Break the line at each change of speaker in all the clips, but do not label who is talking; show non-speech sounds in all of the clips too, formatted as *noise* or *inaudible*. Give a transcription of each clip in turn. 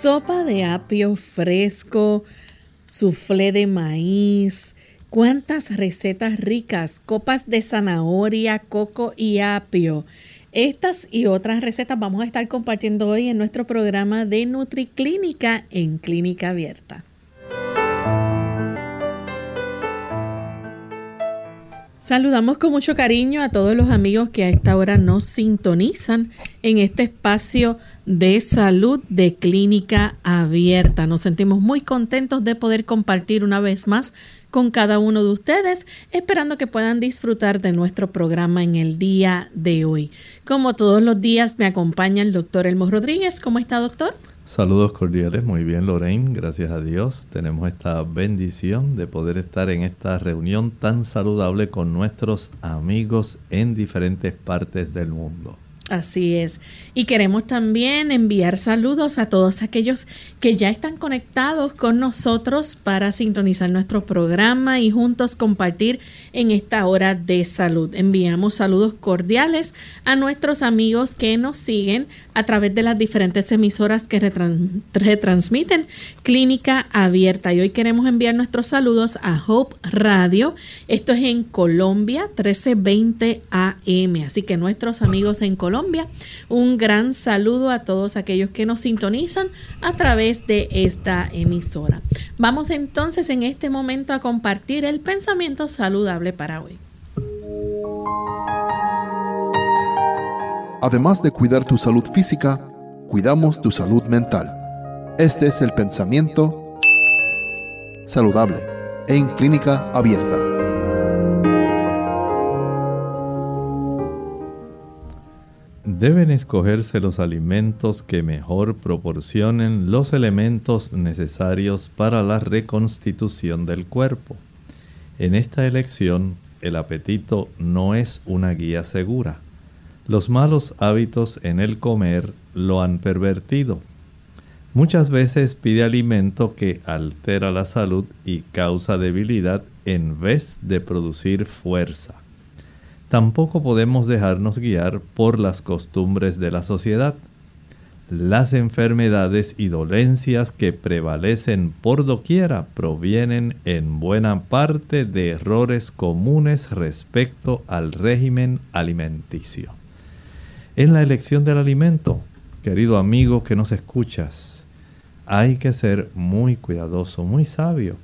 Sopa de apio fresco, soufflé de maíz, cuántas recetas ricas, copas de zanahoria, coco y apio. Estas y otras recetas vamos a estar compartiendo hoy en nuestro programa de NutriClínica en Clínica Abierta. Saludamos con mucho cariño a todos los amigos que a esta hora nos sintonizan en este espacio de salud de clínica abierta. Nos sentimos muy contentos de poder compartir una vez más con cada uno de ustedes, esperando que puedan disfrutar de nuestro programa en el día de hoy. Como todos los días me acompaña el doctor Elmo Rodríguez. ¿Cómo está, doctor?
Saludos cordiales, muy bien Lorraine, gracias a Dios tenemos esta bendición de poder estar en esta reunión tan saludable con nuestros amigos en diferentes partes del mundo.
Así es. Y queremos también enviar saludos a todos aquellos que ya están conectados con nosotros para sintonizar nuestro programa y juntos compartir en esta hora de salud. Enviamos saludos cordiales a nuestros amigos que nos siguen a través de las diferentes emisoras que retransmiten Clínica Abierta. Y hoy queremos enviar nuestros saludos a Hope Radio. Esto es en Colombia, 1320 AM. Así que nuestros amigos en Colombia un gran saludo a todos aquellos que nos sintonizan a través de esta emisora. Vamos entonces en este momento a compartir el pensamiento saludable para hoy.
Además de cuidar tu salud física, cuidamos tu salud mental. Este es el pensamiento saludable en clínica abierta.
Deben escogerse los alimentos que mejor proporcionen los elementos necesarios para la reconstitución del cuerpo. En esta elección, el apetito no es una guía segura. Los malos hábitos en el comer lo han pervertido. Muchas veces pide alimento que altera la salud y causa debilidad en vez de producir fuerza. Tampoco podemos dejarnos guiar por las costumbres de la sociedad. Las enfermedades y dolencias que prevalecen por doquiera provienen en buena parte de errores comunes respecto al régimen alimenticio. En la elección del alimento, querido amigo que nos escuchas, hay que ser muy cuidadoso, muy sabio.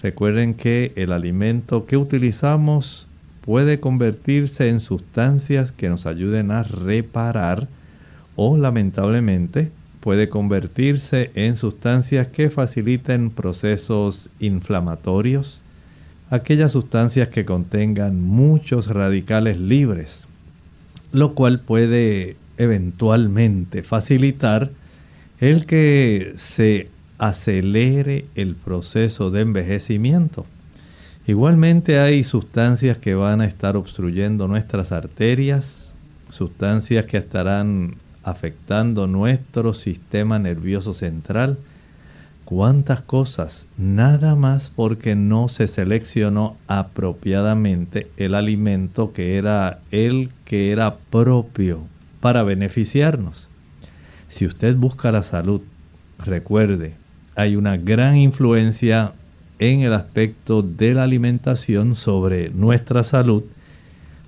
Recuerden que el alimento que utilizamos puede convertirse en sustancias que nos ayuden a reparar o lamentablemente puede convertirse en sustancias que faciliten procesos inflamatorios, aquellas sustancias que contengan muchos radicales libres, lo cual puede eventualmente facilitar el que se acelere el proceso de envejecimiento. Igualmente hay sustancias que van a estar obstruyendo nuestras arterias, sustancias que estarán afectando nuestro sistema nervioso central. ¿Cuántas cosas? Nada más porque no se seleccionó apropiadamente el alimento que era el que era propio para beneficiarnos. Si usted busca la salud, recuerde, hay una gran influencia en el aspecto de la alimentación sobre nuestra salud.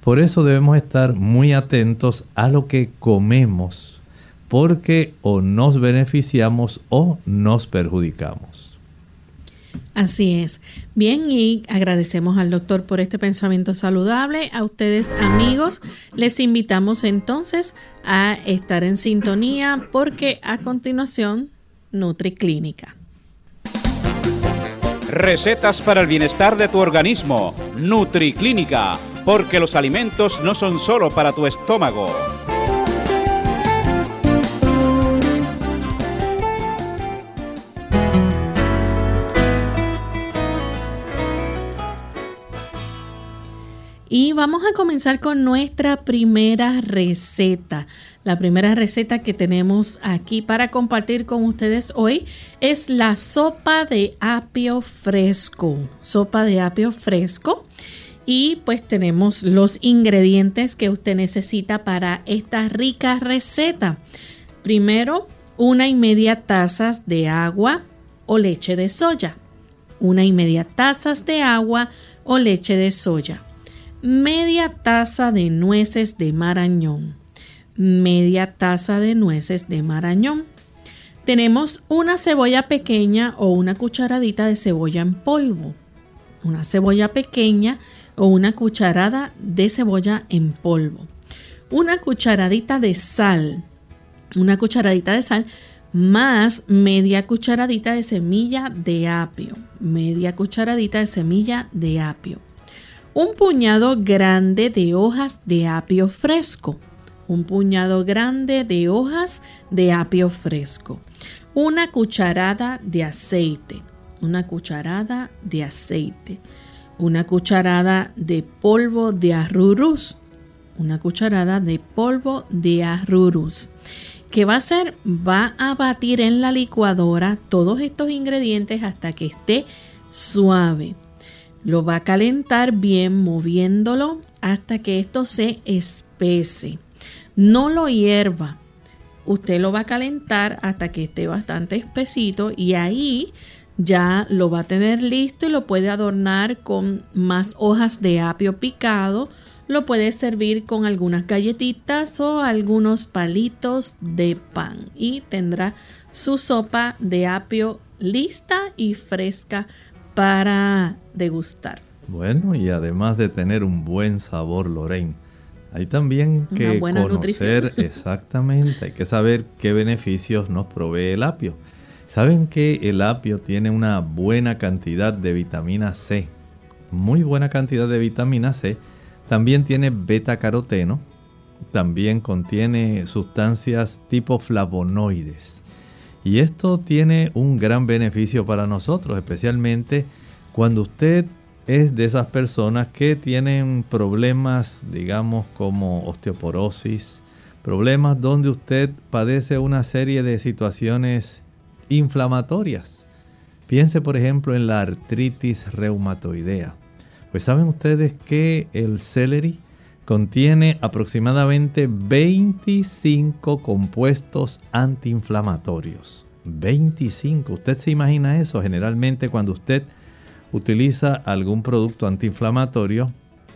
Por eso debemos estar muy atentos a lo que comemos, porque o nos beneficiamos o nos perjudicamos.
Así es. Bien, y agradecemos al doctor por este pensamiento saludable. A ustedes amigos, les invitamos entonces a estar en sintonía porque a continuación, NutriClínica.
Recetas para el bienestar de tu organismo. NutriClínica porque los alimentos no son solo para tu estómago.
Y vamos a comenzar con nuestra primera receta. La primera receta que tenemos aquí para compartir con ustedes hoy es la sopa de apio fresco. Sopa de apio fresco. Y pues tenemos los ingredientes que usted necesita para esta rica receta. Primero, una y media tazas de agua o leche de soya. Una y media tazas de agua o leche de soya media taza de nueces de marañón. Media taza de nueces de marañón. Tenemos una cebolla pequeña o una cucharadita de cebolla en polvo. Una cebolla pequeña o una cucharada de cebolla en polvo. Una cucharadita de sal. Una cucharadita de sal más media cucharadita de semilla de apio. Media cucharadita de semilla de apio un puñado grande de hojas de apio fresco, un puñado grande de hojas de apio fresco, una cucharada de aceite, una cucharada de aceite, una cucharada de polvo de arrurús, una cucharada de polvo de arrurús. ¿Qué va a hacer? Va a batir en la licuadora todos estos ingredientes hasta que esté suave. Lo va a calentar bien moviéndolo hasta que esto se espese. No lo hierva. Usted lo va a calentar hasta que esté bastante espesito y ahí ya lo va a tener listo y lo puede adornar con más hojas de apio picado. Lo puede servir con algunas galletitas o algunos palitos de pan y tendrá su sopa de apio lista y fresca para degustar.
Bueno, y además de tener un buen sabor, Lorraine, hay también que conocer *laughs* exactamente, hay que saber qué beneficios nos provee el apio. Saben que el apio tiene una buena cantidad de vitamina C, muy buena cantidad de vitamina C. También tiene beta caroteno, también contiene sustancias tipo flavonoides. Y esto tiene un gran beneficio para nosotros, especialmente cuando usted es de esas personas que tienen problemas, digamos, como osteoporosis, problemas donde usted padece una serie de situaciones inflamatorias. Piense, por ejemplo, en la artritis reumatoidea. Pues saben ustedes que el celery contiene aproximadamente 25 compuestos antiinflamatorios. 25. ¿Usted se imagina eso? Generalmente cuando usted utiliza algún producto antiinflamatorio,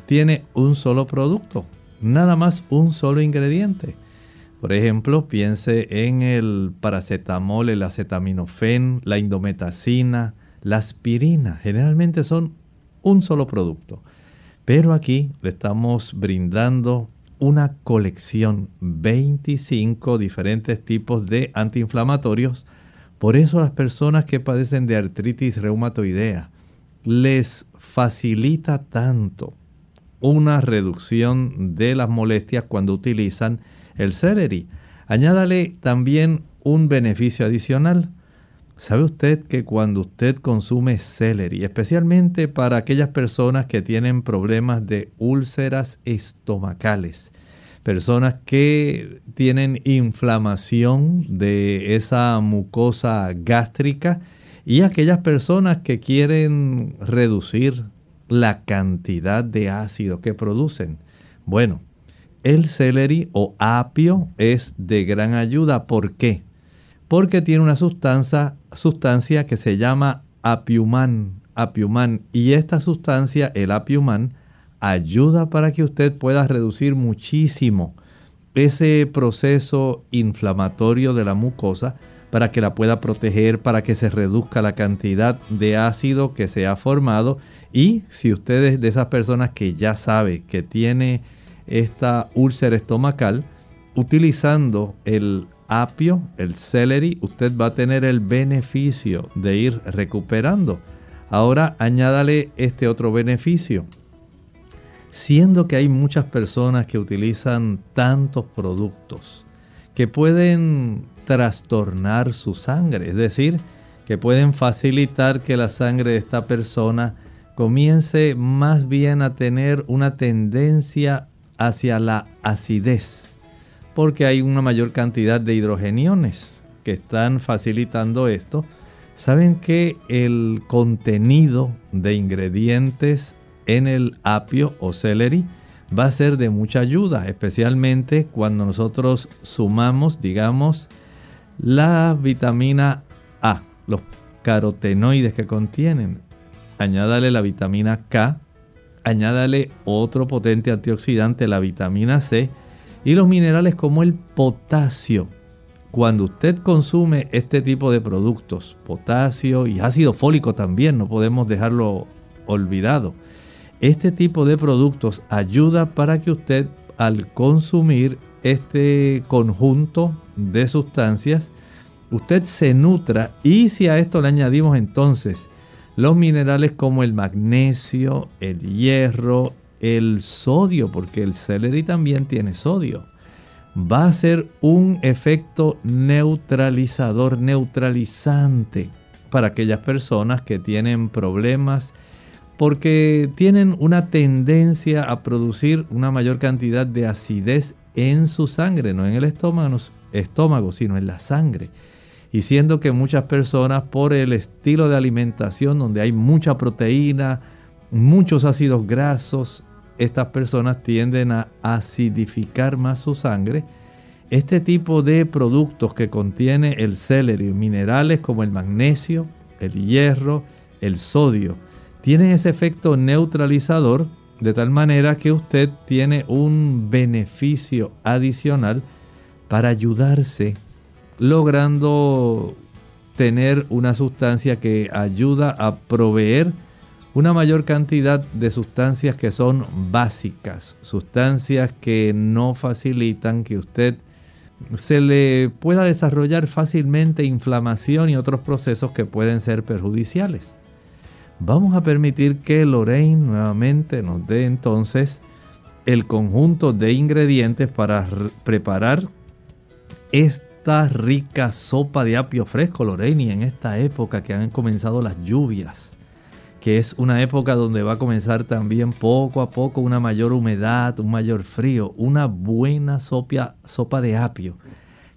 tiene un solo producto, nada más un solo ingrediente. Por ejemplo, piense en el paracetamol, el acetaminofén, la indometacina, la aspirina. Generalmente son un solo producto. Pero aquí le estamos brindando una colección, 25 diferentes tipos de antiinflamatorios. Por eso las personas que padecen de artritis reumatoidea les facilita tanto una reducción de las molestias cuando utilizan el celery. Añádale también un beneficio adicional. ¿Sabe usted que cuando usted consume celery, especialmente para aquellas personas que tienen problemas de úlceras estomacales, personas que tienen inflamación de esa mucosa gástrica y aquellas personas que quieren reducir la cantidad de ácido que producen? Bueno, el celery o apio es de gran ayuda. ¿Por qué? porque tiene una sustancia, sustancia que se llama apiumán, apiumán. Y esta sustancia, el apiumán, ayuda para que usted pueda reducir muchísimo ese proceso inflamatorio de la mucosa para que la pueda proteger, para que se reduzca la cantidad de ácido que se ha formado. Y si usted es de esas personas que ya sabe que tiene esta úlcera estomacal, utilizando el apio, el celery, usted va a tener el beneficio de ir recuperando. Ahora añádale este otro beneficio. siendo que hay muchas personas que utilizan tantos productos que pueden trastornar su sangre, es decir, que pueden facilitar que la sangre de esta persona comience más bien a tener una tendencia hacia la acidez, porque hay una mayor cantidad de hidrogeniones que están facilitando esto. Saben que el contenido de ingredientes en el apio o celery va a ser de mucha ayuda, especialmente cuando nosotros sumamos, digamos, la vitamina A, los carotenoides que contienen. Añádale la vitamina K, añádale otro potente antioxidante, la vitamina C, y los minerales como el potasio. Cuando usted consume este tipo de productos, potasio y ácido fólico también, no podemos dejarlo olvidado este tipo de productos ayuda para que usted al consumir este conjunto de sustancias, usted se nutra y si a esto le añadimos entonces los minerales como el magnesio, el hierro, el sodio, porque el celery también tiene sodio, va a ser un efecto neutralizador, neutralizante para aquellas personas que tienen problemas porque tienen una tendencia a producir una mayor cantidad de acidez en su sangre, no en el estómago, estómago, sino en la sangre. Y siendo que muchas personas por el estilo de alimentación donde hay mucha proteína, muchos ácidos grasos, estas personas tienden a acidificar más su sangre. Este tipo de productos que contiene el celery, minerales como el magnesio, el hierro, el sodio, tienen ese efecto neutralizador de tal manera que usted tiene un beneficio adicional para ayudarse logrando tener una sustancia que ayuda a proveer una mayor cantidad de sustancias que son básicas, sustancias que no facilitan que usted se le pueda desarrollar fácilmente inflamación y otros procesos que pueden ser perjudiciales. Vamos a permitir que Lorraine nuevamente nos dé entonces el conjunto de ingredientes para preparar esta rica sopa de apio fresco, Lorraine, y en esta época que han comenzado las lluvias, que es una época donde va a comenzar también poco a poco una mayor humedad, un mayor frío, una buena sopa, de apio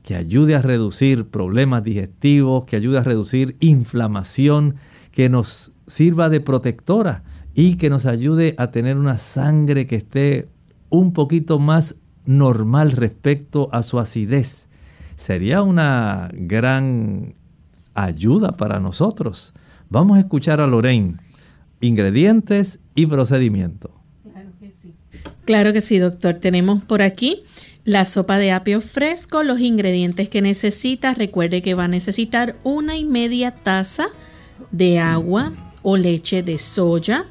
que ayude a reducir problemas digestivos, que ayude a reducir inflamación, que nos sirva de protectora y que nos ayude a tener una sangre que esté un poquito más normal respecto a su acidez. Sería una gran ayuda para nosotros. Vamos a escuchar a Lorraine. Ingredientes y procedimiento.
Claro que sí. Claro que sí, doctor. Tenemos por aquí la sopa de apio fresco, los ingredientes que necesita. Recuerde que va a necesitar una y media taza de agua, o leche de soya,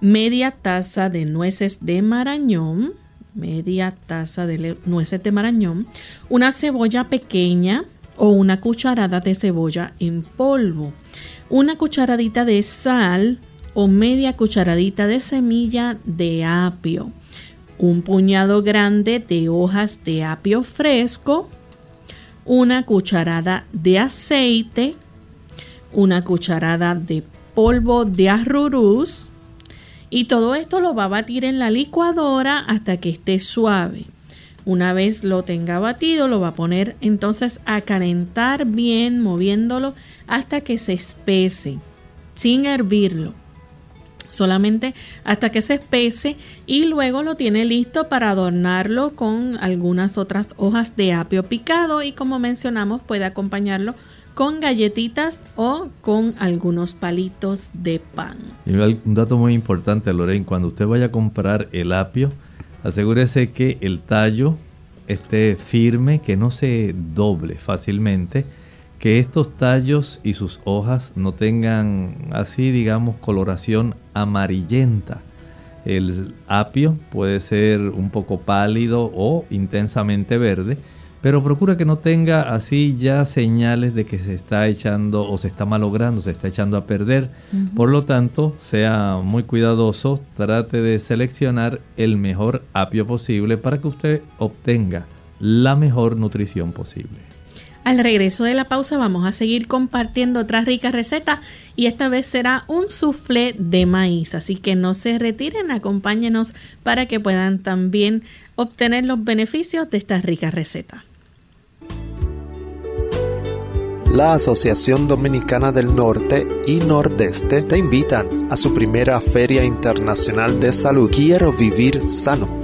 media taza de nueces de marañón, media taza de nueces de marañón, una cebolla pequeña o una cucharada de cebolla en polvo, una cucharadita de sal o media cucharadita de semilla de apio, un puñado grande de hojas de apio fresco, una cucharada de aceite, una cucharada de polvo de arrurús y todo esto lo va a batir en la licuadora hasta que esté suave. Una vez lo tenga batido, lo va a poner entonces a calentar bien, moviéndolo hasta que se espese, sin hervirlo. Solamente hasta que se espese y luego lo tiene listo para adornarlo con algunas otras hojas de apio picado y como mencionamos puede acompañarlo con galletitas o con algunos palitos de pan.
Un dato muy importante, Lorraine, cuando usted vaya a comprar el apio, asegúrese que el tallo esté firme, que no se doble fácilmente, que estos tallos y sus hojas no tengan así, digamos, coloración amarillenta. El apio puede ser un poco pálido o intensamente verde, pero procura que no tenga así ya señales de que se está echando o se está malogrando, se está echando a perder. Por lo tanto, sea muy cuidadoso, trate de seleccionar el mejor apio posible para que usted obtenga la mejor nutrición posible.
Al regreso de la pausa vamos a seguir compartiendo otras ricas recetas y esta vez será un soufflé de maíz, así que no se retiren, acompáñenos para que puedan también obtener los beneficios de estas ricas recetas.
La Asociación Dominicana del Norte y Nordeste te invitan a su primera Feria Internacional de Salud. Quiero Vivir Sano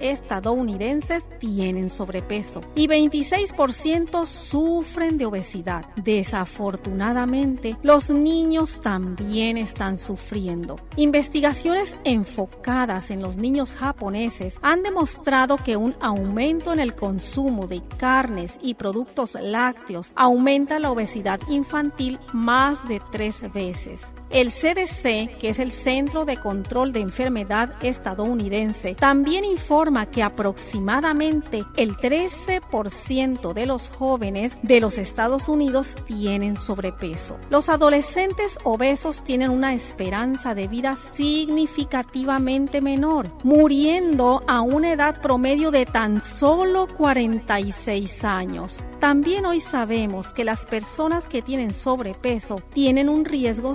estadounidenses tienen sobrepeso y 26% sufren de obesidad. Desafortunadamente, los niños también están sufriendo. Investigaciones enfocadas en los niños japoneses han demostrado que un aumento en el consumo de carnes y productos lácteos aumenta la obesidad infantil más de tres veces. El CDC, que es el Centro de Control de Enfermedad estadounidense, también informa que aproximadamente el 13% de los jóvenes de los Estados Unidos tienen sobrepeso. Los adolescentes obesos tienen una esperanza de vida significativamente menor, muriendo a una edad promedio de tan solo 46 años. También hoy sabemos que las personas que tienen sobrepeso tienen un riesgo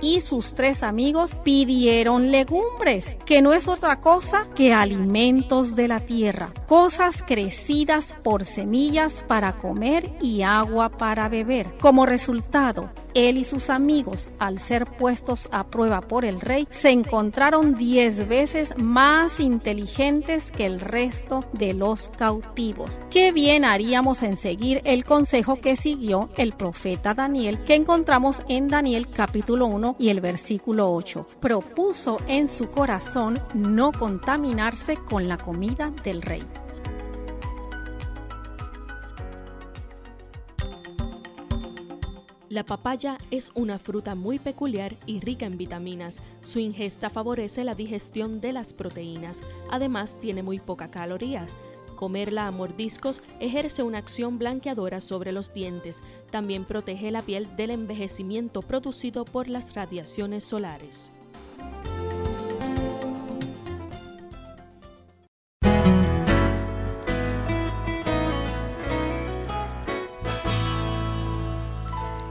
y sus tres amigos pidieron legumbres, que no es otra cosa que alimentos de la tierra, cosas crecidas por semillas para comer y agua para beber. Como resultado, él y sus amigos, al ser puestos a prueba por el rey, se encontraron diez veces más inteligentes que el resto de los cautivos. Qué bien haríamos en seguir el consejo que siguió el profeta Daniel, que encontramos en Daniel capítulo 1 y el versículo 8. Propuso en su corazón no contaminarse con la comida del rey.
La papaya es una fruta muy peculiar y rica en vitaminas. Su ingesta favorece la digestión de las proteínas. Además, tiene muy pocas calorías. Comerla a mordiscos ejerce una acción blanqueadora sobre los dientes. También protege la piel del envejecimiento producido por las radiaciones solares.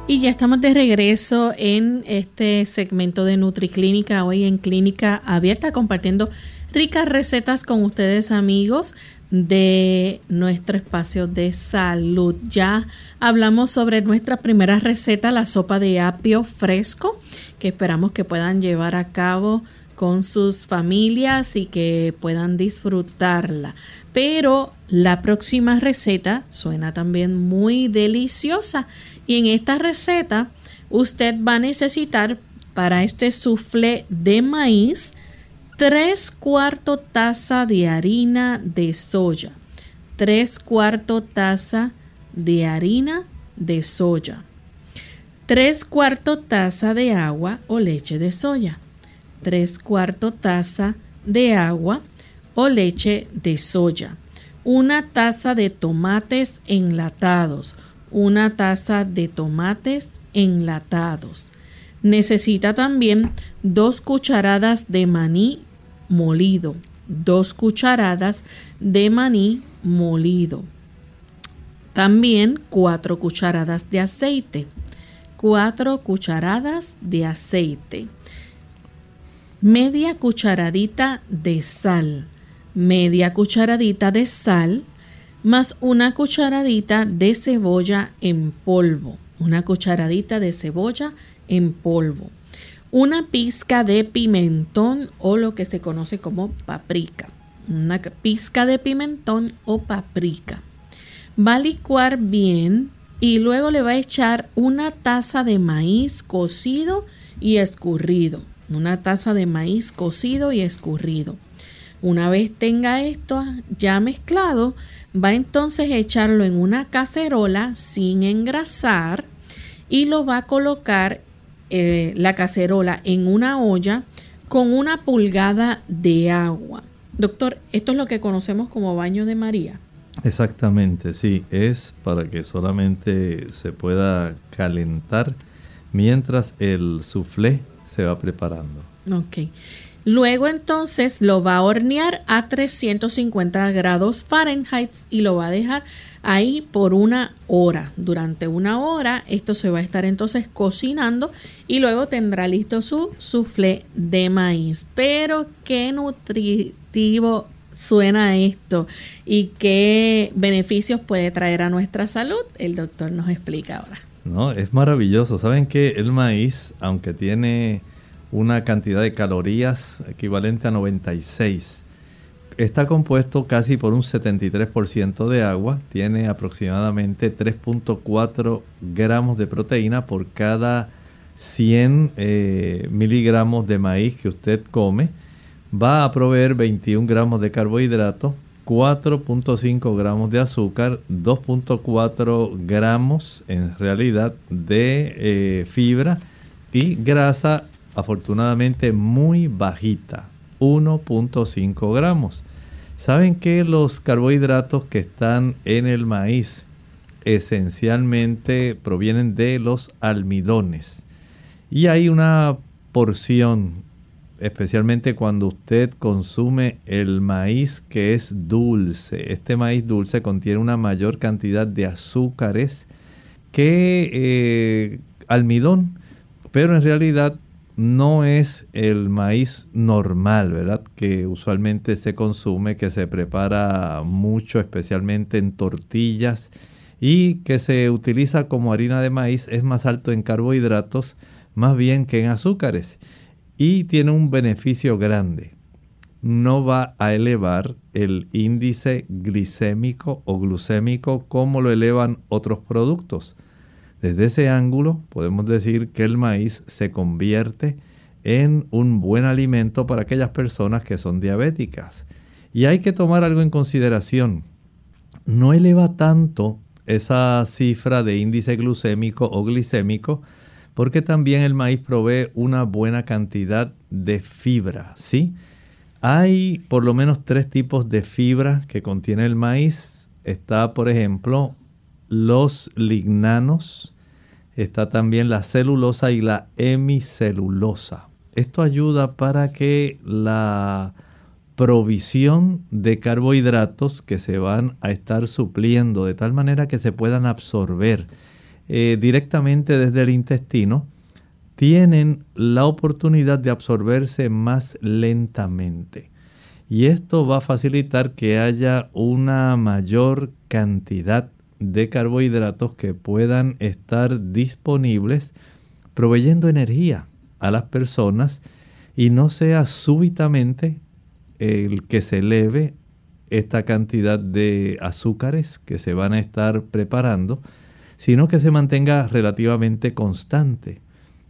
Y ya estamos de regreso en este segmento de NutriClínica, hoy en Clínica Abierta, compartiendo ricas recetas con ustedes amigos de nuestro espacio de salud. Ya hablamos sobre nuestra primera receta, la sopa de apio fresco, que esperamos que puedan llevar a cabo con sus familias y que puedan disfrutarla. Pero la próxima receta suena también muy deliciosa y en esta receta usted va a necesitar para este soufflé de maíz 3 cuartos taza de harina de soya, 3 cuartos taza de harina de soya, 3 cuartos taza de agua o leche de soya, 3 cuartos taza de agua o leche de soya, una taza de tomates enlatados, una taza de tomates enlatados. Necesita también dos cucharadas de maní molido, dos cucharadas de maní molido. También cuatro cucharadas de aceite, cuatro cucharadas de aceite. Media cucharadita de sal, media cucharadita de sal, más una cucharadita de cebolla en polvo, una cucharadita de cebolla en polvo, una pizca de pimentón o lo que se conoce como paprika, una pizca de pimentón o paprika. Va a licuar bien y luego le va a echar una taza de maíz cocido y escurrido, una taza de maíz cocido y escurrido. Una vez tenga esto ya mezclado, va entonces a echarlo en una cacerola sin engrasar y lo va a colocar eh, la cacerola en una olla con una pulgada de agua. Doctor, esto es lo que conocemos como baño de María.
Exactamente, sí, es para que solamente se pueda calentar mientras el soufflé se va preparando.
Ok. Luego entonces lo va a hornear a 350 grados Fahrenheit y lo va a dejar ahí por una hora. Durante una hora esto se va a estar entonces cocinando y luego tendrá listo su soufflé de maíz. Pero qué nutritivo suena esto y qué beneficios puede traer a nuestra salud. El doctor nos explica ahora.
No, es maravilloso. Saben que el maíz, aunque tiene una cantidad de calorías equivalente a 96. Está compuesto casi por un 73% de agua, tiene aproximadamente 3.4 gramos de proteína por cada 100 eh, miligramos de maíz que usted come. Va a proveer 21 gramos de carbohidrato, 4.5 gramos de azúcar, 2.4 gramos en realidad de eh, fibra y grasa afortunadamente muy bajita, 1.5 gramos. Saben que los carbohidratos que están en el maíz esencialmente provienen de los almidones. Y hay una porción, especialmente cuando usted consume el maíz que es dulce. Este maíz dulce contiene una mayor cantidad de azúcares que eh, almidón, pero en realidad no es el maíz normal, ¿verdad? Que usualmente se consume, que se prepara mucho, especialmente en tortillas y que se utiliza como harina de maíz, es más alto en carbohidratos más bien que en azúcares y tiene un beneficio grande. No va a elevar el índice glicémico o glucémico como lo elevan otros productos. Desde ese ángulo podemos decir que el maíz se convierte en un buen alimento para aquellas personas que son diabéticas. Y hay que tomar algo en consideración. No eleva tanto esa cifra de índice glucémico o glicémico porque también el maíz provee una buena cantidad de fibra, ¿sí? Hay por lo menos tres tipos de fibra que contiene el maíz. Está, por ejemplo, los lignanos, está también la celulosa y la hemicelulosa. Esto ayuda para que la provisión de carbohidratos que se van a estar supliendo de tal manera que se puedan absorber eh, directamente desde el intestino, tienen la oportunidad de absorberse más lentamente. Y esto va a facilitar que haya una mayor cantidad de carbohidratos que puedan estar disponibles proveyendo energía a las personas y no sea súbitamente el que se eleve esta cantidad de azúcares que se van a estar preparando, sino que se mantenga relativamente constante.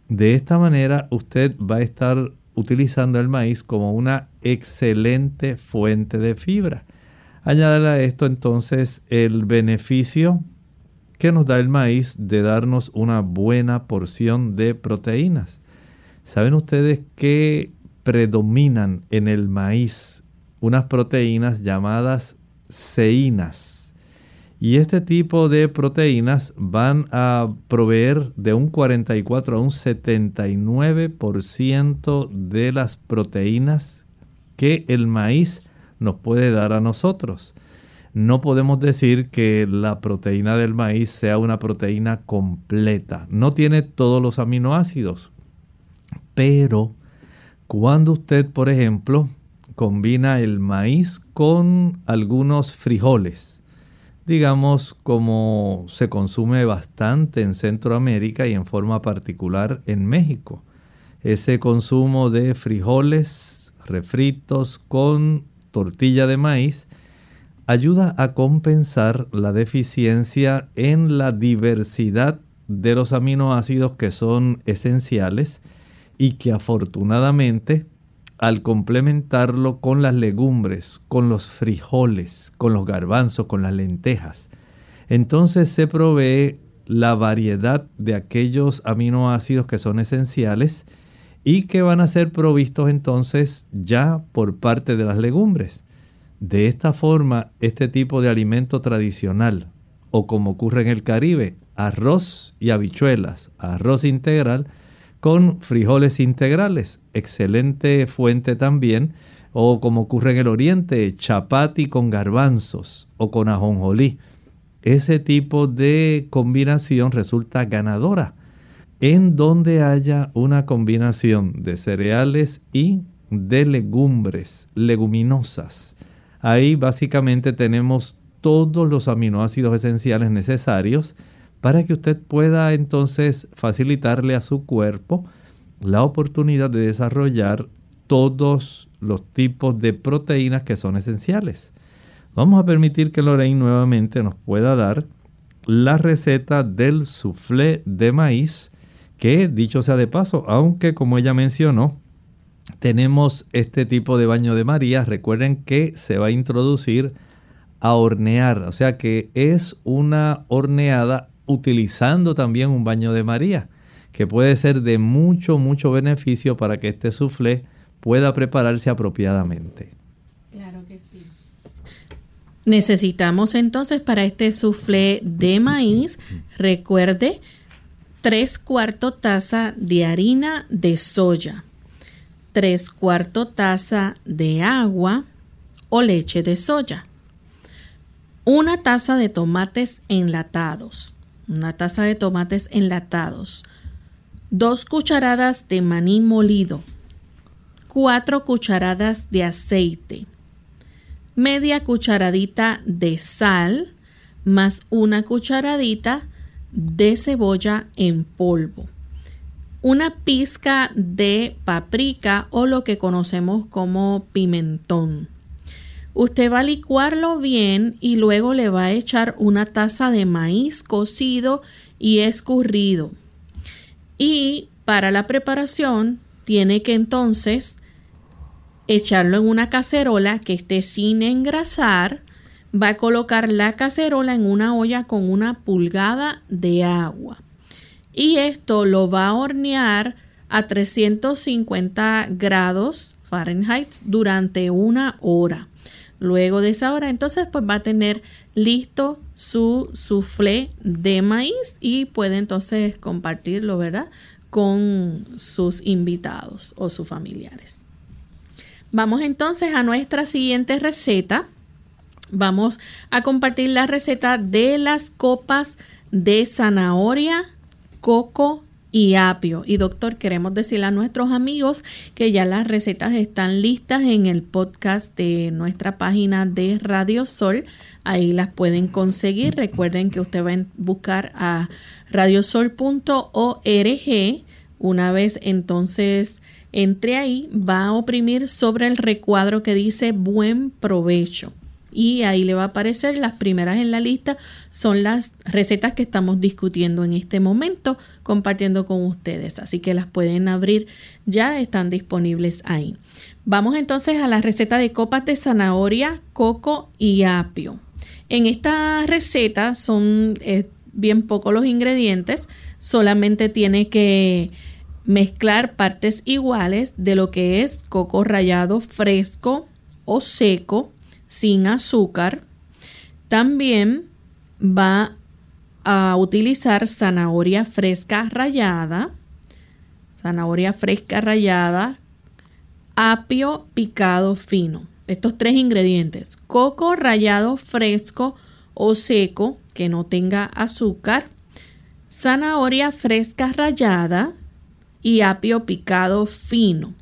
De esta manera usted va a estar utilizando el maíz como una excelente fuente de fibra. Añadir a esto entonces el beneficio que nos da el maíz de darnos una buena porción de proteínas. ¿Saben ustedes que predominan en el maíz unas proteínas llamadas ceínas? Y este tipo de proteínas van a proveer de un 44 a un 79% de las proteínas que el maíz nos puede dar a nosotros no podemos decir que la proteína del maíz sea una proteína completa. No tiene todos los aminoácidos. Pero cuando usted, por ejemplo, combina el maíz con algunos frijoles, digamos como se consume bastante en Centroamérica y en forma particular en México, ese consumo de frijoles refritos con tortilla de maíz, ayuda a compensar la deficiencia en la diversidad de los aminoácidos que son esenciales y que afortunadamente al complementarlo con las legumbres, con los frijoles, con los garbanzos, con las lentejas, entonces se provee la variedad de aquellos aminoácidos que son esenciales y que van a ser provistos entonces ya por parte de las legumbres. De esta forma, este tipo de alimento tradicional, o como ocurre en el Caribe, arroz y habichuelas, arroz integral con frijoles integrales, excelente fuente también, o como ocurre en el Oriente, chapati con garbanzos o con ajonjolí. Ese tipo de combinación resulta ganadora en donde haya una combinación de cereales y de legumbres, leguminosas Ahí básicamente tenemos todos los aminoácidos esenciales necesarios para que usted pueda entonces facilitarle a su cuerpo la oportunidad de desarrollar todos los tipos de proteínas que son esenciales. Vamos a permitir que Lorraine nuevamente nos pueda dar la receta del soufflé de maíz, que dicho sea de paso, aunque como ella mencionó, tenemos este tipo de baño de María. Recuerden que se va a introducir a hornear, o sea que es una horneada utilizando también un baño de María, que puede ser de mucho, mucho beneficio para que este soufflé pueda prepararse apropiadamente.
Claro que sí. Necesitamos entonces para este soufflé de maíz, recuerde, tres cuartos taza de harina de soya 3 cuartos taza de agua o leche de soya. Una taza de tomates enlatados. Una taza de tomates enlatados. Dos cucharadas de maní molido. Cuatro cucharadas de aceite. Media cucharadita de sal más una cucharadita de cebolla en polvo una pizca de paprika o lo que conocemos como pimentón. Usted va a licuarlo bien y luego le va a echar una taza de maíz cocido y escurrido. Y para la preparación tiene que entonces echarlo en una cacerola que esté sin engrasar. Va a colocar la cacerola en una olla con una pulgada de agua y esto lo va a hornear a 350 grados Fahrenheit durante una hora. Luego de esa hora, entonces, pues va a tener listo su soufflé de maíz y puede entonces compartirlo, ¿verdad? Con sus invitados o sus familiares. Vamos entonces a nuestra siguiente receta. Vamos a compartir la receta de las copas de zanahoria coco y apio. Y doctor, queremos decirle a nuestros amigos que ya las recetas están listas en el podcast de nuestra página de Radio Sol. Ahí las pueden conseguir. Recuerden que usted va a buscar a radiosol.org. Una vez entonces entre ahí, va a oprimir sobre el recuadro que dice buen provecho y ahí le va a aparecer las primeras en la lista son las recetas que estamos discutiendo en este momento compartiendo con ustedes así que las pueden abrir ya están disponibles ahí Vamos entonces a la receta de copas de zanahoria, coco y apio. En esta receta son eh, bien pocos los ingredientes, solamente tiene que mezclar partes iguales de lo que es coco rallado fresco o seco, sin azúcar. También va a utilizar zanahoria fresca rallada, zanahoria fresca rallada, apio picado fino. Estos tres ingredientes, coco rallado fresco o seco que no tenga azúcar, zanahoria fresca rallada y apio picado fino.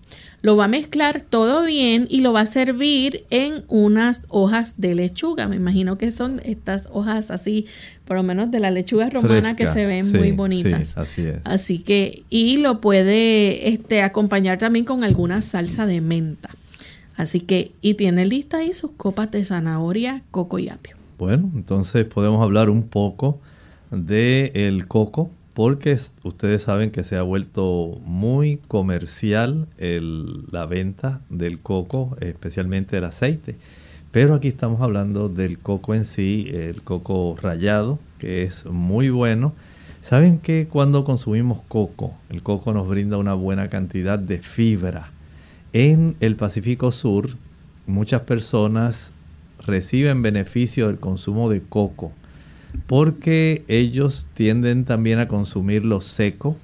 Lo va a mezclar todo bien y lo va a servir en unas hojas de lechuga. Me imagino que son estas hojas así, por lo menos de la lechuga romana que se ven muy bonitas.
así es.
Así que, y lo puede este, acompañar también con alguna salsa de menta. Así que, y tiene lista ahí sus copas de zanahoria, coco y apio.
Bueno, entonces podemos hablar un poco del el coco porque ustedes saben que se ha vuelto muy comercial la venta del coco, especialmente el aceite. Pero aquí estamos hablando del coco en sí, el coco rallado, que es muy bueno. Saben que cuando consumimos coco, el coco nos brinda una buena cantidad de fibra. En el Pacífico Sur, muchas personas reciben beneficio del consumo de coco porque ellos tienden también a consumirlo seco.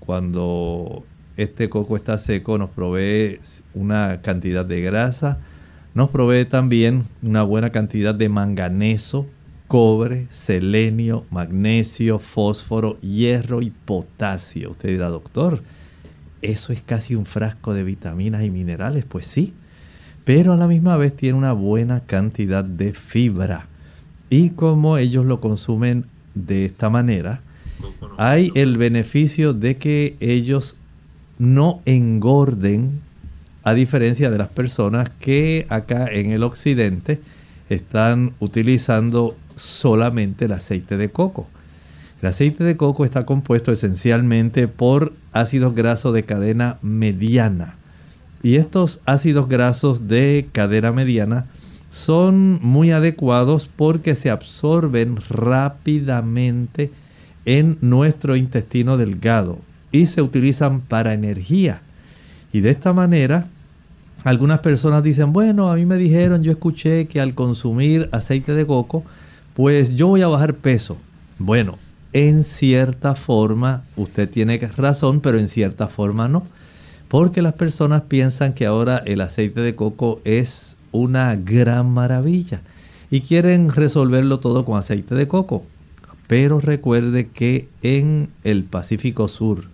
Cuando este coco está seco nos provee una cantidad de grasa, nos provee también una buena cantidad de manganeso, cobre, selenio, magnesio, fósforo, hierro y potasio. Usted dirá, doctor, ¿eso es casi un frasco de vitaminas y minerales? Pues sí, pero a la misma vez tiene una buena cantidad de fibra y como ellos lo consumen de esta manera, hay el beneficio de que ellos no engorden, a diferencia de las personas que acá en el occidente están utilizando solamente el aceite de coco. El aceite de coco está compuesto esencialmente por ácidos grasos de cadena mediana. Y estos ácidos grasos de cadena mediana son muy adecuados porque se absorben rápidamente en nuestro intestino delgado y se utilizan para energía. Y de esta manera, algunas personas dicen, bueno, a mí me dijeron, yo escuché que al consumir aceite de coco, pues yo voy a bajar peso. Bueno, en cierta forma usted tiene razón, pero en cierta forma no. Porque las personas piensan que ahora el aceite de coco es una gran maravilla y quieren resolverlo todo con aceite de coco. Pero recuerde que en el Pacífico Sur,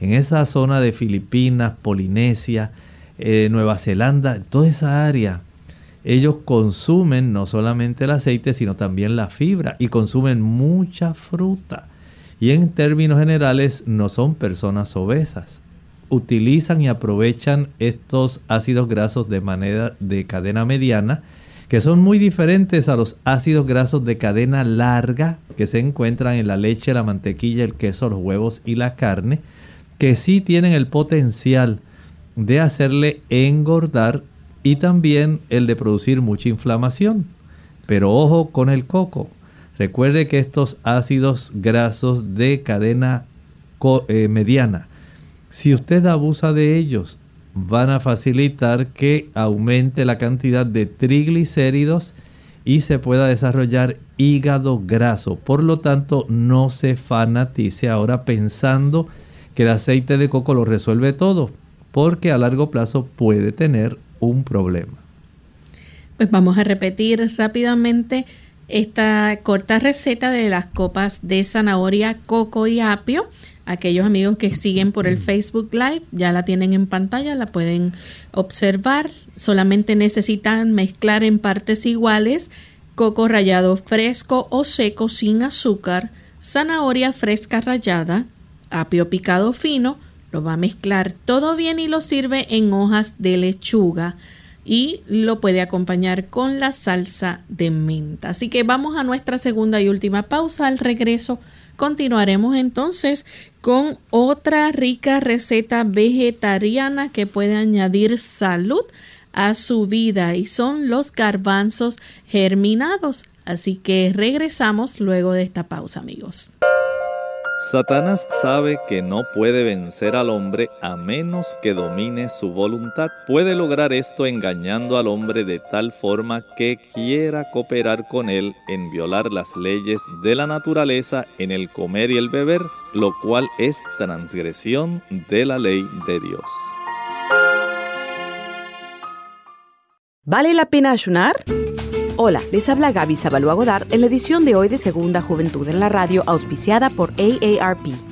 en esa zona de Filipinas, Polinesia, eh, Nueva Zelanda, toda esa área, ellos consumen no solamente el aceite, sino también la fibra y consumen mucha fruta. Y en términos generales no son personas obesas utilizan y aprovechan estos ácidos grasos de manera de cadena mediana, que son muy diferentes a los ácidos grasos de cadena larga que se encuentran en la leche, la mantequilla, el queso, los huevos y la carne, que sí tienen el potencial de hacerle engordar y también el de producir mucha inflamación. Pero ojo con el coco. Recuerde que estos ácidos grasos de cadena eh, mediana si usted abusa de ellos, van a facilitar que aumente la cantidad de triglicéridos y se pueda desarrollar hígado graso. Por lo tanto, no se fanatice ahora pensando que el aceite de coco lo resuelve todo, porque a largo plazo puede tener un problema.
Pues vamos a repetir rápidamente esta corta receta de las copas de zanahoria, coco y apio aquellos amigos que siguen por el Facebook Live ya la tienen en pantalla, la pueden observar. Solamente necesitan mezclar en partes iguales coco rallado fresco o seco sin azúcar, zanahoria fresca rallada, apio picado fino, lo va a mezclar todo bien y lo sirve en hojas de lechuga.
y lo puede acompañar con la salsa de menta. Así que vamos a nuestra segunda y última pausa. Al regreso continuaremos entonces con otra rica receta vegetariana que puede añadir salud a su vida y son los garbanzos germinados. Así que regresamos luego de esta pausa amigos.
Satanás sabe que no puede vencer al hombre a menos que domine su voluntad. Puede lograr esto engañando al hombre de tal forma que quiera cooperar con él en violar las leyes de la naturaleza en el comer y el beber, lo cual es transgresión de la ley de Dios.
¿Vale la pena ayunar? Hola, les habla Gaby Zabalúa Godard en la edición de hoy de Segunda Juventud en la Radio, auspiciada por AARP.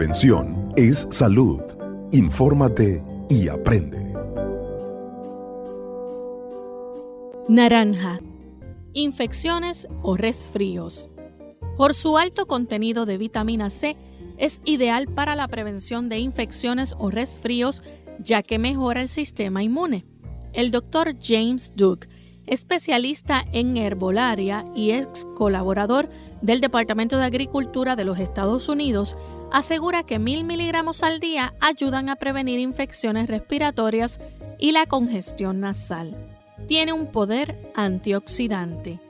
Prevención es salud. Infórmate y aprende.
Naranja. Infecciones o resfríos. Por su alto contenido de vitamina C, es ideal para la prevención de infecciones o resfríos ya que mejora el sistema inmune. El doctor James Duke, especialista en herbolaria y ex colaborador del Departamento de Agricultura de los Estados Unidos, asegura que mil miligramos al día ayudan a prevenir infecciones respiratorias y la congestión nasal. Tiene un poder antioxidante.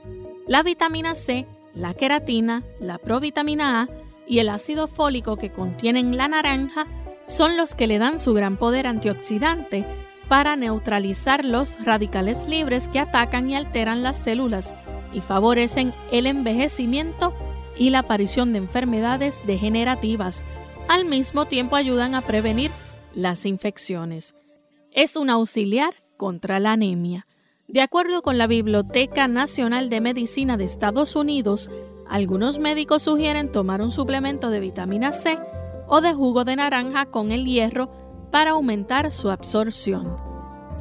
La vitamina C, la queratina, la provitamina A y el ácido fólico que contienen la naranja son los que le dan su gran poder antioxidante para neutralizar los radicales libres que atacan y alteran las células y favorecen el envejecimiento y la aparición de enfermedades degenerativas. Al mismo tiempo ayudan a prevenir las infecciones. Es un auxiliar contra la anemia. De acuerdo con la Biblioteca Nacional de Medicina de Estados Unidos, algunos médicos sugieren tomar un suplemento de vitamina C o de jugo de naranja con el hierro para aumentar su absorción.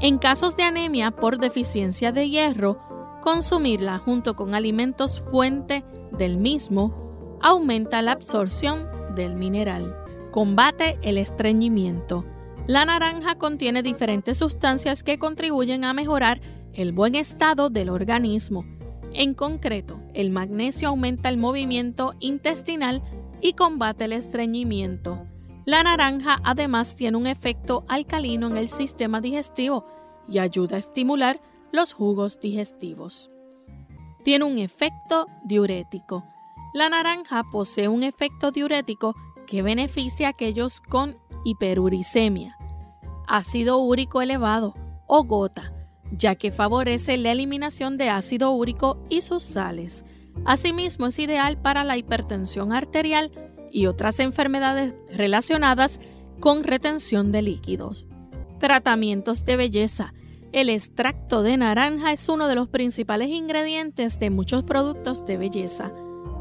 En casos de anemia por deficiencia de hierro, Consumirla junto con alimentos fuente del mismo aumenta la absorción del mineral. Combate el estreñimiento. La naranja contiene diferentes sustancias que contribuyen a mejorar el buen estado del organismo. En concreto, el magnesio aumenta el movimiento intestinal y combate el estreñimiento. La naranja además tiene un efecto alcalino en el sistema digestivo y ayuda a estimular los jugos digestivos. Tiene un efecto diurético. La naranja posee un efecto diurético que beneficia a aquellos con hiperuricemia, ácido úrico elevado o gota, ya que favorece la eliminación de ácido úrico y sus sales. Asimismo, es ideal para la hipertensión arterial y otras enfermedades relacionadas con retención de líquidos. Tratamientos de belleza. El extracto de naranja es uno de los principales ingredientes de muchos productos de belleza.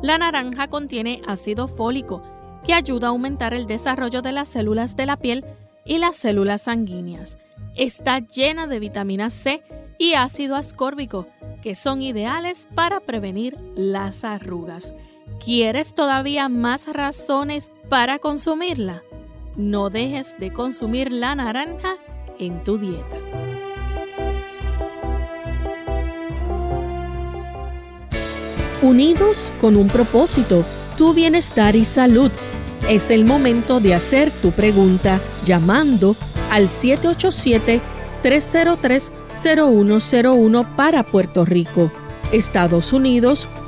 La naranja contiene ácido fólico, que ayuda a aumentar el desarrollo de las células de la piel
y las células sanguíneas. Está llena de vitamina C y ácido ascórbico, que son ideales para prevenir las arrugas. ¿Quieres todavía más razones para consumirla? No dejes de consumir la naranja en tu dieta.
Unidos con un propósito, tu bienestar y salud. Es el momento de hacer tu pregunta llamando al 787-303-0101 para Puerto Rico, Estados Unidos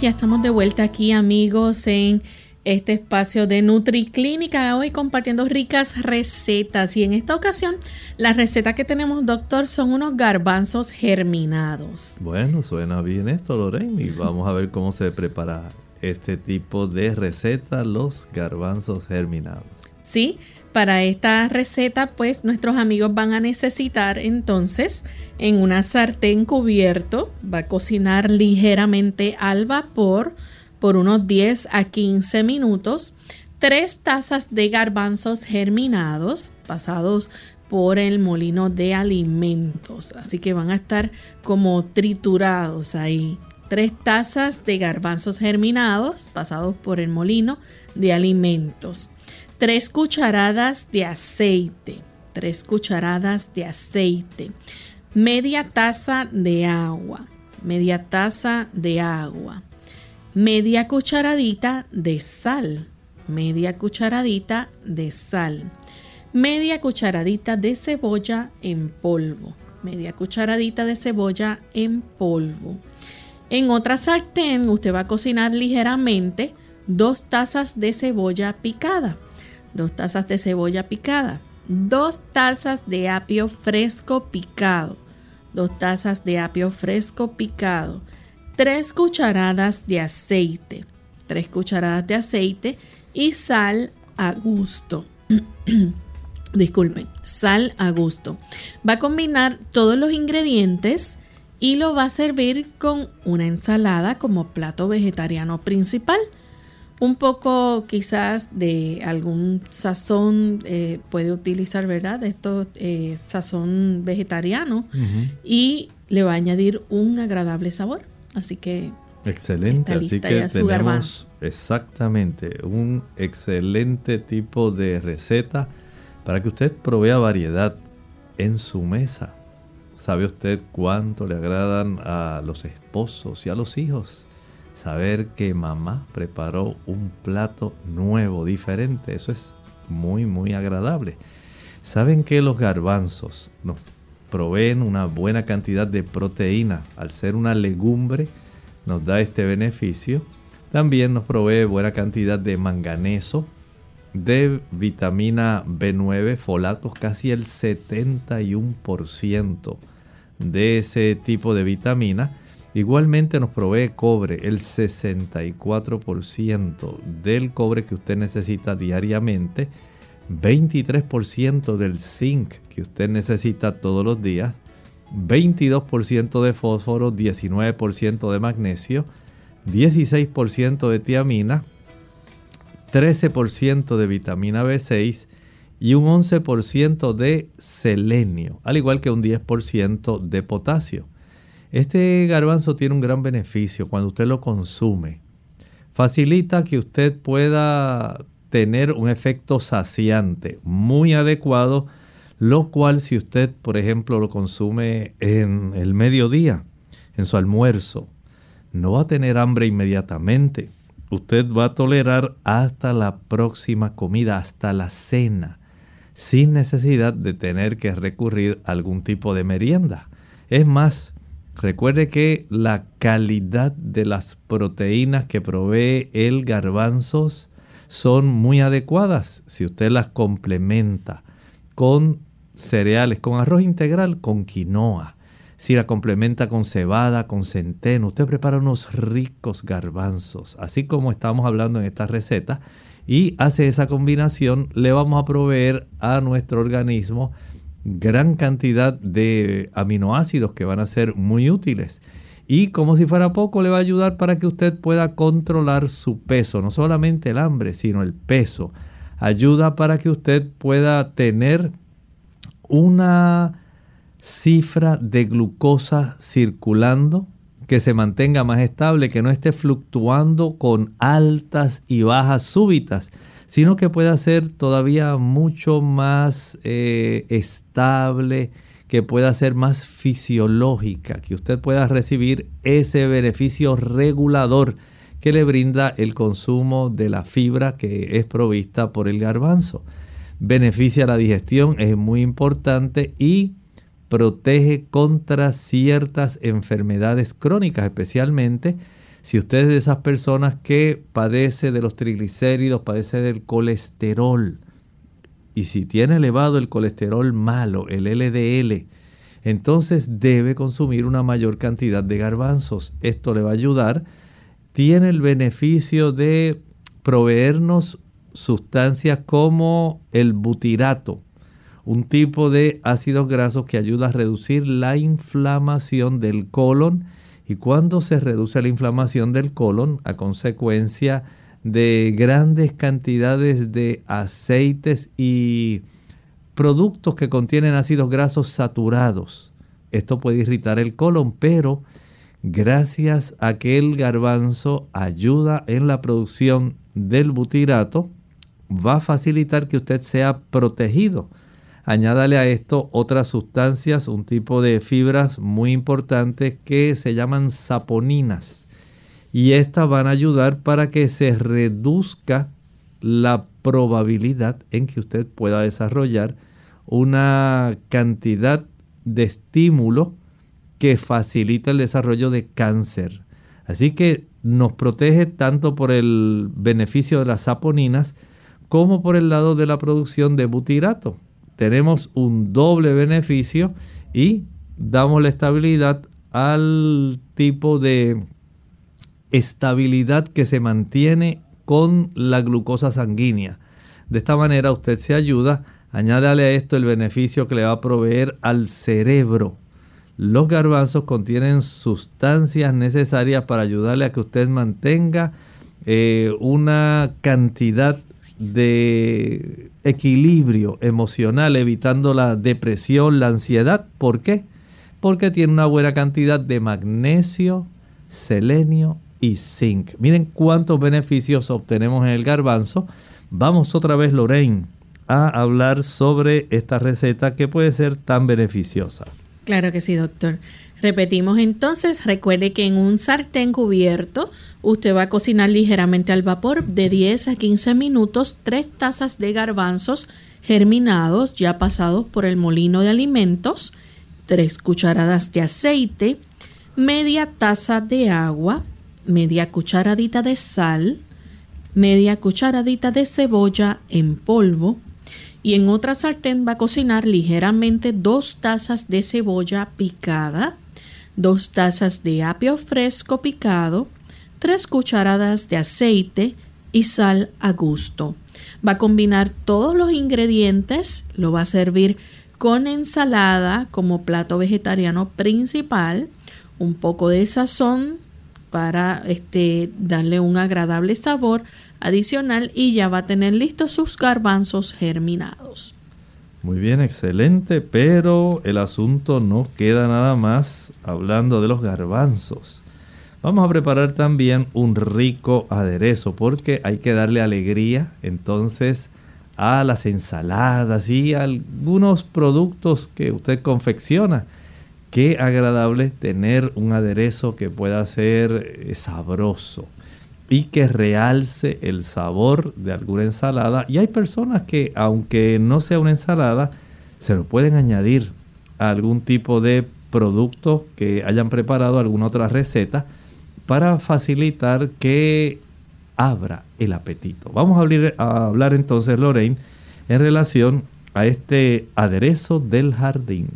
Ya estamos de vuelta aquí amigos en este espacio de NutriClínica hoy compartiendo ricas recetas y en esta ocasión las recetas que tenemos doctor son unos garbanzos germinados.
Bueno, suena bien esto Lorraine y vamos a ver cómo se prepara este tipo de receta, los garbanzos germinados.
Sí, para esta receta pues nuestros amigos van a necesitar entonces en una sartén cubierto, va a cocinar ligeramente al vapor, por unos 10 a 15 minutos, tres tazas de garbanzos germinados pasados por el molino de alimentos. Así que van a estar como triturados ahí. Tres tazas de garbanzos germinados pasados por el molino de alimentos. Tres cucharadas de aceite. Tres cucharadas de aceite. Media taza de agua. Media taza de agua media cucharadita de sal, media cucharadita de sal, media cucharadita de cebolla en polvo, media cucharadita de cebolla en polvo. En otra sartén usted va a cocinar ligeramente dos tazas de cebolla picada, dos tazas de cebolla picada, dos tazas de apio fresco picado, dos tazas de apio fresco picado 3 cucharadas de aceite, 3 cucharadas de aceite y sal a gusto. *clears throat* Disculpen, sal a gusto. Va a combinar todos los ingredientes y lo va a servir con una ensalada como plato vegetariano principal. Un poco quizás de algún sazón eh, puede utilizar, ¿verdad? Esto eh, sazón vegetariano y le va a añadir un agradable sabor. Así que
Excelente, así que tenemos exactamente un excelente tipo de receta para que usted provea variedad en su mesa. ¿Sabe usted cuánto le agradan a los esposos y a los hijos? Saber que mamá preparó un plato nuevo, diferente, eso es muy, muy agradable. ¿Saben que los garbanzos nos proveen una buena cantidad de proteína. Al ser una legumbre nos da este beneficio. También nos provee buena cantidad de manganeso, de vitamina B9, folatos, casi el 71% de ese tipo de vitamina. Igualmente nos provee cobre, el 64% del cobre que usted necesita diariamente 23% del zinc que usted necesita todos los días, 22% de fósforo, 19% de magnesio, 16% de tiamina, 13% de vitamina B6 y un 11% de selenio, al igual que un 10% de potasio. Este garbanzo tiene un gran beneficio cuando usted lo consume. Facilita que usted pueda tener un efecto saciante muy adecuado, lo cual si usted, por ejemplo, lo consume en el mediodía, en su almuerzo, no va a tener hambre inmediatamente. Usted va a tolerar hasta la próxima comida, hasta la cena, sin necesidad de tener que recurrir a algún tipo de merienda. Es más, recuerde que la calidad de las proteínas que provee el garbanzos son muy adecuadas si usted las complementa con cereales, con arroz integral, con quinoa. Si la complementa con cebada, con centeno, usted prepara unos ricos garbanzos, así como estamos hablando en esta receta, y hace esa combinación, le vamos a proveer a nuestro organismo gran cantidad de aminoácidos que van a ser muy útiles. Y como si fuera poco, le va a ayudar para que usted pueda controlar su peso, no solamente el hambre, sino el peso. Ayuda para que usted pueda tener una cifra de glucosa circulando que se mantenga más estable, que no esté fluctuando con altas y bajas súbitas, sino que pueda ser todavía mucho más eh, estable, que pueda ser más fisiológica, que usted pueda recibir ese beneficio regulador que le brinda el consumo de la fibra que es provista por el garbanzo. Beneficia la digestión, es muy importante y protege contra ciertas enfermedades crónicas, especialmente si usted es de esas personas que padece de los triglicéridos, padece del colesterol. Y si tiene elevado el colesterol malo, el LDL, entonces debe consumir una mayor cantidad de garbanzos. Esto le va a ayudar. Tiene el beneficio de proveernos sustancias como el butirato, un tipo de ácidos grasos que ayuda a reducir la inflamación del colon. Y cuando se reduce la inflamación del colon a consecuencia de grandes cantidades de aceites y productos que contienen ácidos grasos saturados, esto puede irritar el colon, pero gracias a que el garbanzo ayuda en la producción del butirato, va a facilitar que usted sea protegido Añádale a esto otras sustancias, un tipo de fibras muy importantes que se llaman saponinas. Y estas van a ayudar para que se reduzca la probabilidad en que usted pueda desarrollar una cantidad de estímulo que facilita el desarrollo de cáncer. Así que nos protege tanto por el beneficio de las saponinas como por el lado de la producción de butirato tenemos un doble beneficio y damos la estabilidad al tipo de estabilidad que se mantiene con la glucosa sanguínea. De esta manera usted se ayuda, añádale a esto el beneficio que le va a proveer al cerebro. Los garbanzos contienen sustancias necesarias para ayudarle a que usted mantenga eh, una cantidad de equilibrio emocional, evitando la depresión, la ansiedad. ¿Por qué? Porque tiene una buena cantidad de magnesio, selenio y zinc. Miren cuántos beneficios obtenemos en el garbanzo. Vamos otra vez, Lorraine, a hablar sobre esta receta que puede ser tan beneficiosa.
Claro que sí, doctor. Repetimos entonces, recuerde que en un sartén cubierto usted va a cocinar ligeramente al vapor de 10 a 15 minutos 3 tazas de garbanzos germinados ya pasados por el molino de alimentos, 3 cucharadas de aceite, media taza de agua, media cucharadita de sal, media cucharadita de cebolla en polvo, y en otra sartén va a cocinar ligeramente dos tazas de cebolla picada, dos tazas de apio fresco picado, tres cucharadas de aceite y sal a gusto. Va a combinar todos los ingredientes, lo va a servir con ensalada como plato vegetariano principal, un poco de sazón para este, darle un agradable sabor adicional y ya va a tener listos sus garbanzos germinados.
Muy bien, excelente, pero el asunto no queda nada más hablando de los garbanzos. Vamos a preparar también un rico aderezo porque hay que darle alegría entonces a las ensaladas y algunos productos que usted confecciona. Qué agradable tener un aderezo que pueda ser eh, sabroso y que realce el sabor de alguna ensalada. Y hay personas que, aunque no sea una ensalada, se lo pueden añadir a algún tipo de producto que hayan preparado, alguna otra receta, para facilitar que abra el apetito. Vamos a a hablar entonces, Lorraine, en relación a este aderezo del jardín.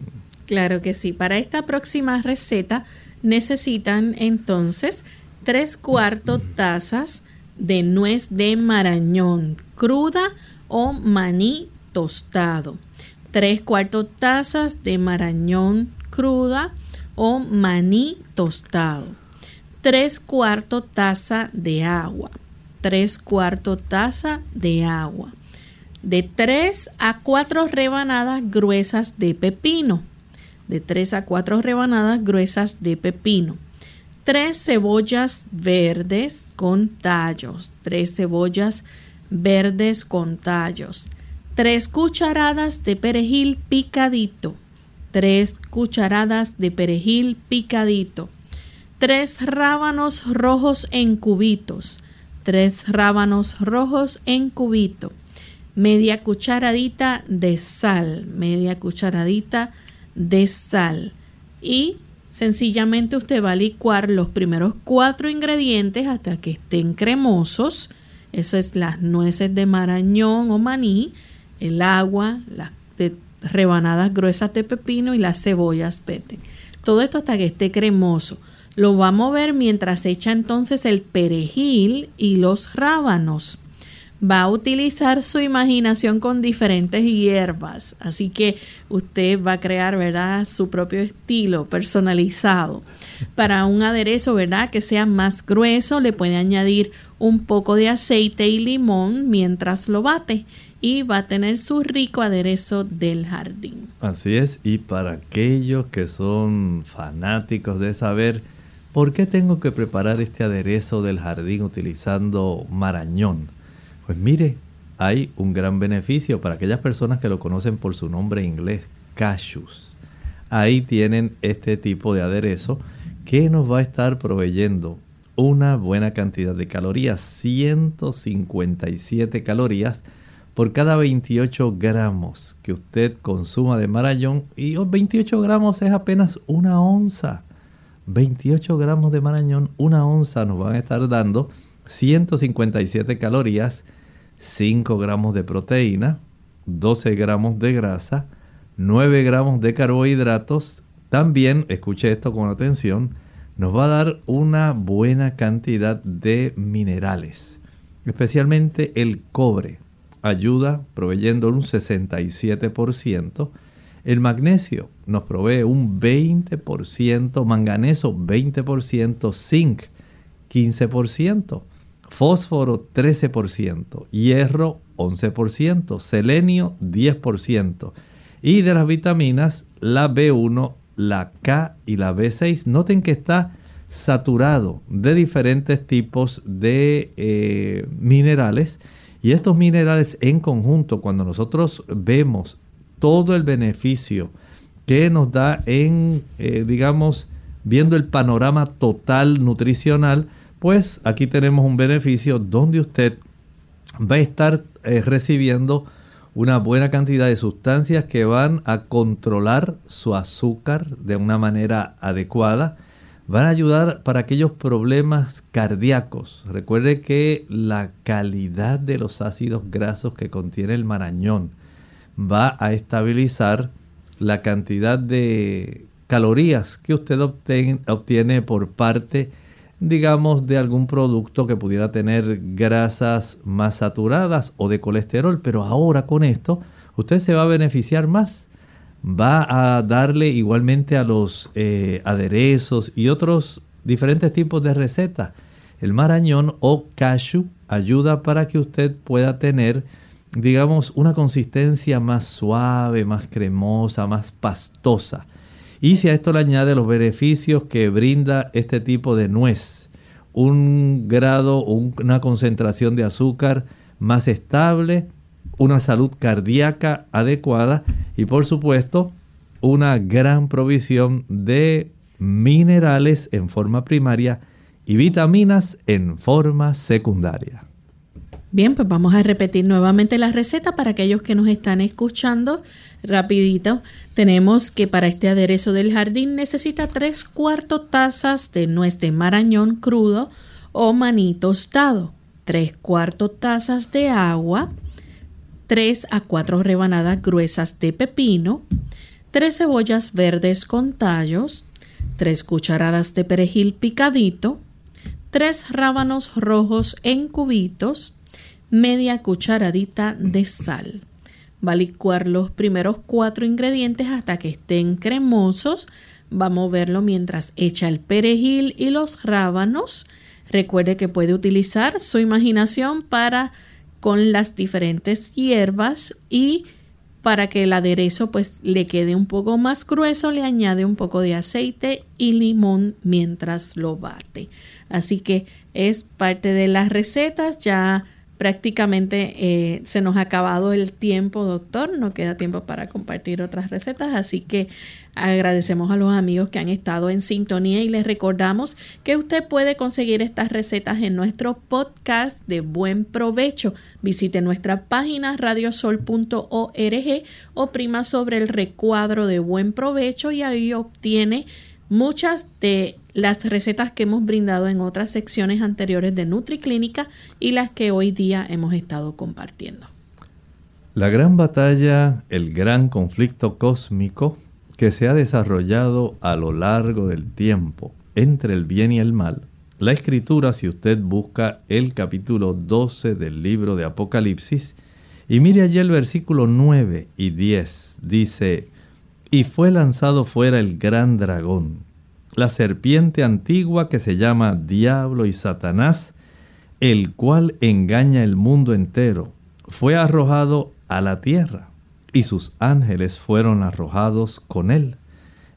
Claro que sí. Para esta próxima receta necesitan entonces tres cuartos tazas de nuez de marañón cruda o maní tostado. Tres cuartos tazas de marañón cruda o maní tostado. Tres cuartos taza de agua. Tres cuartos taza de agua. De tres a cuatro rebanadas gruesas de pepino. De tres a cuatro rebanadas gruesas de pepino. Tres cebollas verdes con tallos. Tres cebollas verdes con tallos. Tres cucharadas de perejil picadito 3 cucharadas de perejil picadito, 3 rábanos rojos en cubitos, 3 rábanos rojos en cubito, media cucharadita de sal, media cucharadita de sal y sencillamente usted va a licuar los primeros cuatro ingredientes hasta que estén cremosos. Eso es las nueces de marañón o maní, el agua, las rebanadas gruesas de pepino y las cebollas verdes. Todo esto hasta que esté cremoso. Lo va a mover mientras echa entonces el perejil y los rábanos. Va a utilizar su imaginación con diferentes hierbas, así que usted va a crear, ¿verdad?, su propio estilo personalizado. Para un aderezo, ¿verdad?, que sea más grueso, le puede añadir un poco de aceite y limón mientras lo bate y va a tener su rico aderezo del jardín.
Así es, y para aquellos que son fanáticos de saber por qué tengo que preparar este aderezo del jardín utilizando marañón, pues mire, hay un gran beneficio para aquellas personas que lo conocen por su nombre inglés, cashews. Ahí tienen este tipo de aderezo que nos va a estar proveyendo una buena cantidad de calorías, 157 calorías, por cada 28 gramos que usted consuma de marañón, y 28 gramos es apenas una onza. 28 gramos de marañón, una onza nos van a estar dando 157 calorías, 5 gramos de proteína, 12 gramos de grasa, 9 gramos de carbohidratos. También, escuche esto con atención, nos va a dar una buena cantidad de minerales, especialmente el cobre ayuda proveyendo un 67%. El magnesio nos provee un 20%, manganeso 20%, zinc 15%, fósforo 13%, hierro 11%, selenio 10%. Y de las vitaminas, la B1, la K y la B6. Noten que está saturado de diferentes tipos de eh, minerales y estos minerales en conjunto, cuando nosotros vemos todo el beneficio que nos da en, eh, digamos, viendo el panorama total nutricional, pues aquí tenemos un beneficio donde usted va a estar eh, recibiendo una buena cantidad de sustancias que van a controlar su azúcar de una manera adecuada, van a ayudar para aquellos problemas cardíacos. Recuerde que la calidad de los ácidos grasos que contiene el marañón va a estabilizar la cantidad de calorías que usted obtiene, por parte, digamos, de algún producto que pudiera tener grasas más saturadas o de colesterol. Pero ahora con esto, usted se va a beneficiar más va a darle igualmente a los eh, aderezos y otros diferentes tipos de recetas. El marañón o cashew ayuda para que usted pueda tener, digamos, una consistencia más suave, más cremosa, más pastosa. Y si a esto le añade los beneficios que brinda este tipo de nuez, un grado, una concentración de azúcar más estable, una salud cardíaca adecuada y por supuesto una gran provisión de minerales en forma primaria y vitaminas en forma secundaria.
Bien, pues vamos a repetir nuevamente la receta para aquellos que nos están escuchando. Rapidito, tenemos que para este aderezo del jardín necesita tres cuartos tazas de nuez de marañón crudo o maní tostado 3 cuartos tazas de agua, 3 a 4 rebanadas gruesas de pepino, 3 cebollas verdes con tallos, 3 cucharadas de perejil picadito, 3 rábanos rojos en cubitos, media cucharadita de sal. Va a licuar los primeros cuatro ingredientes hasta que estén cremosos. Va a moverlo mientras echa el perejil y los rábanos. Recuerde que puede utilizar su imaginación para con las diferentes hierbas y para que el aderezo pues le quede un poco más grueso le añade un poco de aceite y limón mientras lo bate. Así que es parte de las recetas ya prácticamente eh, se nos ha acabado el tiempo, doctor. No queda tiempo para compartir otras recetas, así que agradecemos a los amigos que han estado en sintonía y les recordamos que usted puede conseguir estas recetas en nuestro podcast de buen provecho. Visite nuestra página radiosol.org o prima sobre el recuadro de buen provecho y ahí obtiene muchas de las recetas que hemos brindado en otras secciones anteriores de NutriClínica y las que hoy día hemos estado compartiendo.
La gran batalla, el gran conflicto cósmico que se ha desarrollado a lo largo del tiempo entre el bien y el mal, la escritura, si usted busca el capítulo 12 del libro de Apocalipsis, y mire allí el versículo 9 y 10, dice, y fue lanzado fuera el gran dragón, la serpiente antigua que se llama Diablo y Satanás, el cual engaña el mundo entero, fue arrojado a la tierra, y sus ángeles fueron arrojados con él.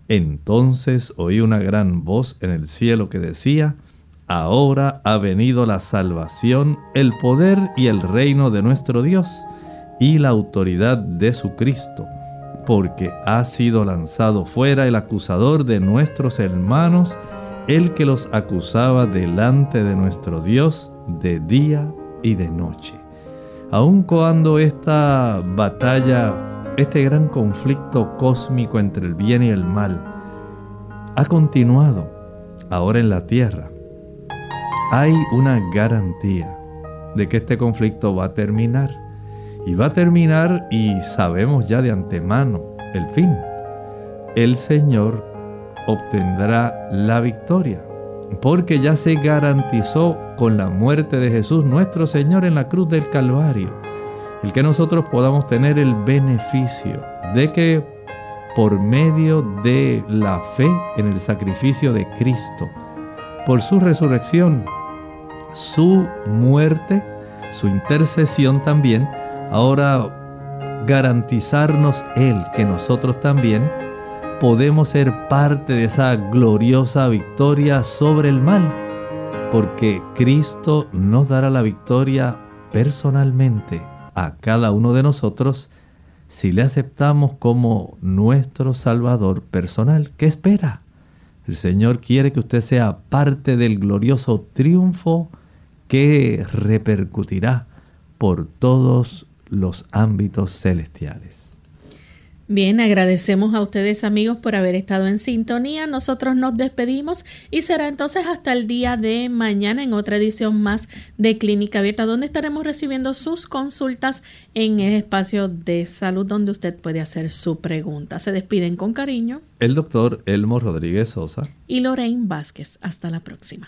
Entonces oí una gran voz en el cielo que decía, Ahora ha venido la salvación, el poder y el reino de nuestro Dios, y la autoridad de su Cristo porque ha sido lanzado fuera el acusador de nuestros hermanos, el que los acusaba delante de nuestro Dios de día y de noche. Aun cuando esta batalla, este gran conflicto cósmico entre el bien y el mal, ha continuado ahora en la tierra, hay una garantía de que este conflicto va a terminar y va a terminar y sabemos ya de antemano el fin. El Señor obtendrá la victoria, porque ya se garantizó con la muerte de Jesús nuestro Señor en la cruz del Calvario, el que nosotros podamos tener el beneficio de que por medio de la fe en el sacrificio de Cristo, por su resurrección, su muerte, su intercesión también, ahora garantizarnos Él que nosotros también podemos ser parte de esa gloriosa victoria sobre el mal, porque Cristo nos dará la victoria personalmente a cada uno de nosotros si le aceptamos como nuestro Salvador personal. ¿Qué espera? El Señor quiere que usted sea parte del glorioso triunfo que repercutirá por todos los ámbitos celestiales.
Bien, agradecemos a ustedes amigos por haber estado en sintonía. Nosotros nos despedimos y será entonces hasta el día de mañana en otra edición más de Clínica Abierta, donde estaremos recibiendo sus consultas en el espacio de salud donde usted puede hacer su pregunta. Se despiden con cariño.
El doctor Elmo Rodríguez Sosa
y Lorraine Vázquez. Hasta la próxima.